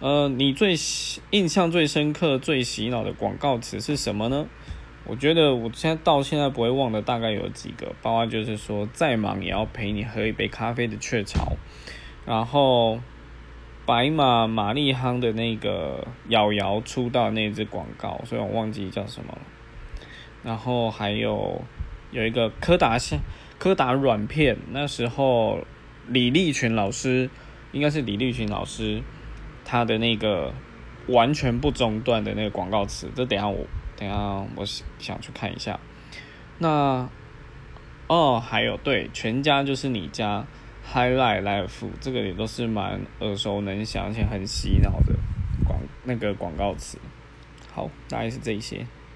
呃，你最印象最深刻、最洗脑的广告词是什么呢？我觉得我现在到现在不会忘的大概有几个，包括就是说再忙也要陪你喝一杯咖啡的雀巢，然后白马玛丽夯的那个瑶瑶出道那支广告，所以我忘记叫什么了。然后还有有一个柯达线柯达软片，那时候李立群老师应该是李立群老师它的那个完全不中断的那个广告词，这等下我。等下，我想去看一下。那哦，还有对，全家就是你家，Highlight Life，这个也都是蛮耳熟能详，且很洗脑的广那个广告词。好，大概是这些。